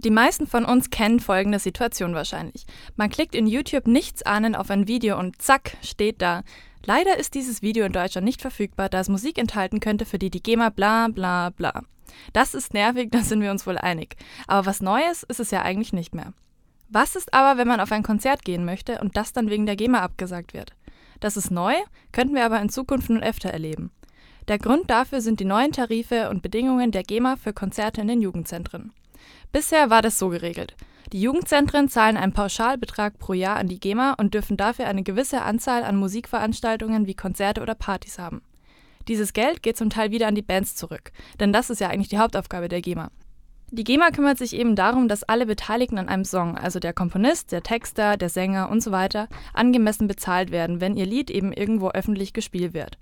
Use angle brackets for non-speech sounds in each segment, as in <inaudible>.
Die meisten von uns kennen folgende Situation wahrscheinlich. Man klickt in YouTube nichts ahnend auf ein Video und zack, steht da. Leider ist dieses Video in Deutschland nicht verfügbar, da es Musik enthalten könnte, für die die GEMA bla bla bla. Das ist nervig, <laughs> da sind wir uns wohl einig. Aber was Neues ist es ja eigentlich nicht mehr. Was ist aber, wenn man auf ein Konzert gehen möchte und das dann wegen der GEMA abgesagt wird? Das ist neu, könnten wir aber in Zukunft nun öfter erleben. Der Grund dafür sind die neuen Tarife und Bedingungen der GEMA für Konzerte in den Jugendzentren. Bisher war das so geregelt. Die Jugendzentren zahlen einen Pauschalbetrag pro Jahr an die GEMA und dürfen dafür eine gewisse Anzahl an Musikveranstaltungen wie Konzerte oder Partys haben. Dieses Geld geht zum Teil wieder an die Bands zurück, denn das ist ja eigentlich die Hauptaufgabe der GEMA. Die GEMA kümmert sich eben darum, dass alle Beteiligten an einem Song, also der Komponist, der Texter, der Sänger und so weiter, angemessen bezahlt werden, wenn ihr Lied eben irgendwo öffentlich gespielt wird.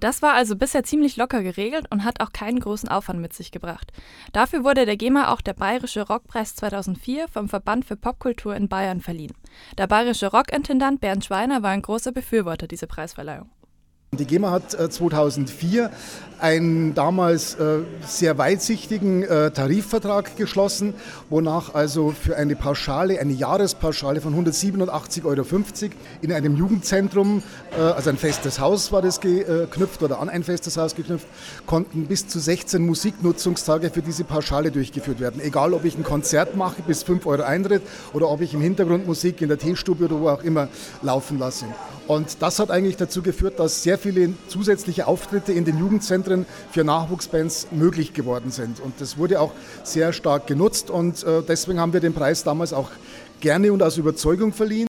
Das war also bisher ziemlich locker geregelt und hat auch keinen großen Aufwand mit sich gebracht. Dafür wurde der GEMA auch der Bayerische Rockpreis 2004 vom Verband für Popkultur in Bayern verliehen. Der bayerische Rockintendant Bernd Schweiner war ein großer Befürworter dieser Preisverleihung. Die GEMA hat 2004 äh, einen damals äh, sehr weitsichtigen äh, Tarifvertrag geschlossen, wonach also für eine Pauschale, eine Jahrespauschale von 187,50 Euro in einem Jugendzentrum, also ein festes Haus war das geknüpft oder an ein festes Haus geknüpft, konnten bis zu 16 Musiknutzungstage für diese Pauschale durchgeführt werden. Egal, ob ich ein Konzert mache bis 5 Euro Eintritt oder ob ich im Hintergrund Musik in der Teestube oder wo auch immer laufen lasse. Und das hat eigentlich dazu geführt, dass sehr viele zusätzliche Auftritte in den Jugendzentren für Nachwuchsbands möglich geworden sind. Und das wurde auch sehr stark genutzt und äh, deswegen haben wir den Preis damals auch gerne und aus Überzeugung verliehen.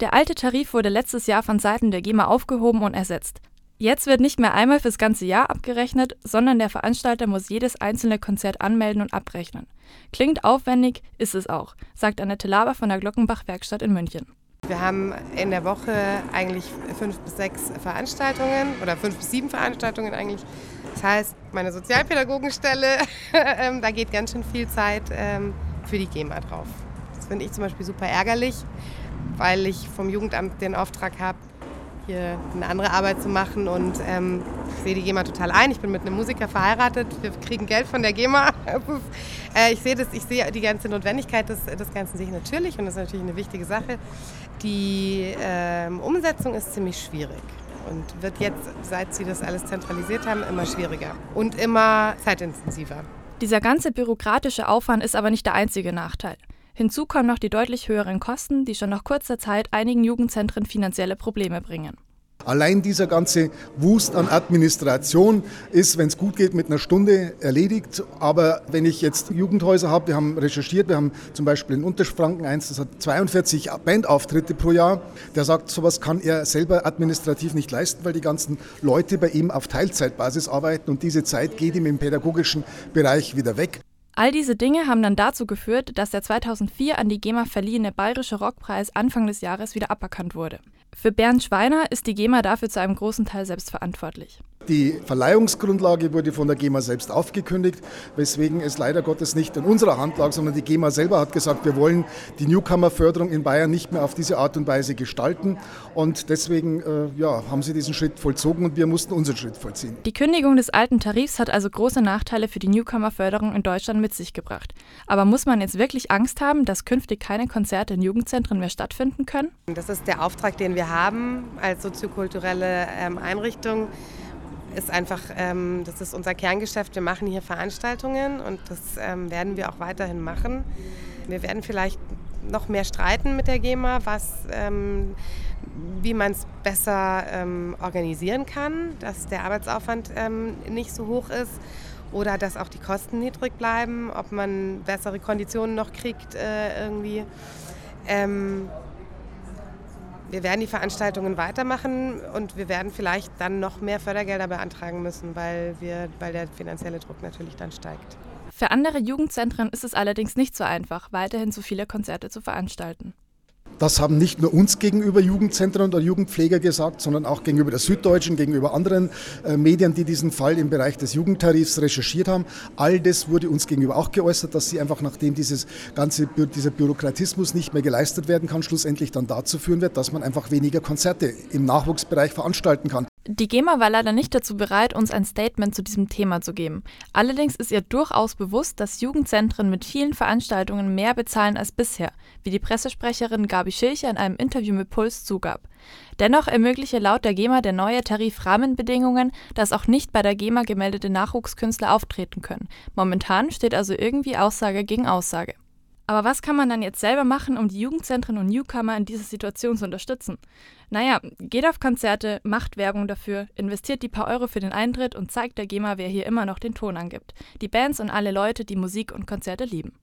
Der alte Tarif wurde letztes Jahr von Seiten der GEMA aufgehoben und ersetzt. Jetzt wird nicht mehr einmal fürs ganze Jahr abgerechnet, sondern der Veranstalter muss jedes einzelne Konzert anmelden und abrechnen. Klingt aufwendig, ist es auch, sagt Annette Laber von der Glockenbach Werkstatt in München. Wir haben in der Woche eigentlich fünf bis sechs Veranstaltungen oder fünf bis sieben Veranstaltungen eigentlich. Das heißt, meine Sozialpädagogenstelle, <laughs> ähm, da geht ganz schön viel Zeit ähm, für die GEMA drauf. Das finde ich zum Beispiel super ärgerlich, weil ich vom Jugendamt den Auftrag habe, hier eine andere Arbeit zu machen und ähm, ich sehe die GEMA total ein. Ich bin mit einem Musiker verheiratet, wir kriegen Geld von der GEMA. <laughs> äh, ich sehe das, ich sehe die ganze Notwendigkeit des, des Ganzen sehe ich natürlich und das ist natürlich eine wichtige Sache. Die äh, Umsetzung ist ziemlich schwierig und wird jetzt, seit sie das alles zentralisiert haben, immer schwieriger und immer zeitintensiver. Dieser ganze bürokratische Aufwand ist aber nicht der einzige Nachteil. Hinzu kommen noch die deutlich höheren Kosten, die schon nach kurzer Zeit einigen Jugendzentren finanzielle Probleme bringen. Allein dieser ganze Wust an Administration ist, wenn es gut geht, mit einer Stunde erledigt. Aber wenn ich jetzt Jugendhäuser habe, wir haben recherchiert, wir haben zum Beispiel in Unterfranken eins, das hat 42 Bandauftritte pro Jahr. Der sagt, sowas kann er selber administrativ nicht leisten, weil die ganzen Leute bei ihm auf Teilzeitbasis arbeiten und diese Zeit geht ihm im pädagogischen Bereich wieder weg. All diese Dinge haben dann dazu geführt, dass der 2004 an die GEMA verliehene Bayerische Rockpreis Anfang des Jahres wieder aberkannt wurde. Für Bernd Schweiner ist die GEMA dafür zu einem großen Teil selbst verantwortlich. Die Verleihungsgrundlage wurde von der GEMA selbst aufgekündigt, weswegen es leider Gottes nicht in unserer Hand lag, sondern die GEMA selber hat gesagt, wir wollen die Newcomer-Förderung in Bayern nicht mehr auf diese Art und Weise gestalten. Und deswegen äh, ja, haben sie diesen Schritt vollzogen und wir mussten unseren Schritt vollziehen. Die Kündigung des alten Tarifs hat also große Nachteile für die Newcomer-Förderung in Deutschland mit sich gebracht. Aber muss man jetzt wirklich Angst haben, dass künftig keine Konzerte in Jugendzentren mehr stattfinden können? Das ist der Auftrag, den wir haben als soziokulturelle ähm, Einrichtung ist einfach, ähm, das ist unser Kerngeschäft. Wir machen hier Veranstaltungen und das ähm, werden wir auch weiterhin machen. Wir werden vielleicht noch mehr streiten mit der GEMA, was, ähm, wie man es besser ähm, organisieren kann, dass der Arbeitsaufwand ähm, nicht so hoch ist oder dass auch die Kosten niedrig bleiben, ob man bessere Konditionen noch kriegt äh, irgendwie. Ähm, wir werden die Veranstaltungen weitermachen und wir werden vielleicht dann noch mehr Fördergelder beantragen müssen, weil, wir, weil der finanzielle Druck natürlich dann steigt. Für andere Jugendzentren ist es allerdings nicht so einfach, weiterhin so viele Konzerte zu veranstalten. Das haben nicht nur uns gegenüber Jugendzentren oder Jugendpfleger gesagt, sondern auch gegenüber der Süddeutschen, gegenüber anderen äh, Medien, die diesen Fall im Bereich des Jugendtarifs recherchiert haben. All das wurde uns gegenüber auch geäußert, dass sie einfach, nachdem dieses ganze, dieser Bürokratismus nicht mehr geleistet werden kann, schlussendlich dann dazu führen wird, dass man einfach weniger Konzerte im Nachwuchsbereich veranstalten kann. Die GEMA war leider nicht dazu bereit, uns ein Statement zu diesem Thema zu geben. Allerdings ist ihr durchaus bewusst, dass Jugendzentren mit vielen Veranstaltungen mehr bezahlen als bisher, wie die Pressesprecherin Gabi Schilcher in einem Interview mit Puls zugab. Dennoch ermögliche laut der GEMA der neue Tarif Rahmenbedingungen, dass auch nicht bei der GEMA gemeldete Nachwuchskünstler auftreten können. Momentan steht also irgendwie Aussage gegen Aussage. Aber was kann man dann jetzt selber machen, um die Jugendzentren und Newcomer in dieser Situation zu unterstützen? Naja, geht auf Konzerte, macht Werbung dafür, investiert die paar Euro für den Eintritt und zeigt der GEMA, wer hier immer noch den Ton angibt. Die Bands und alle Leute, die Musik und Konzerte lieben.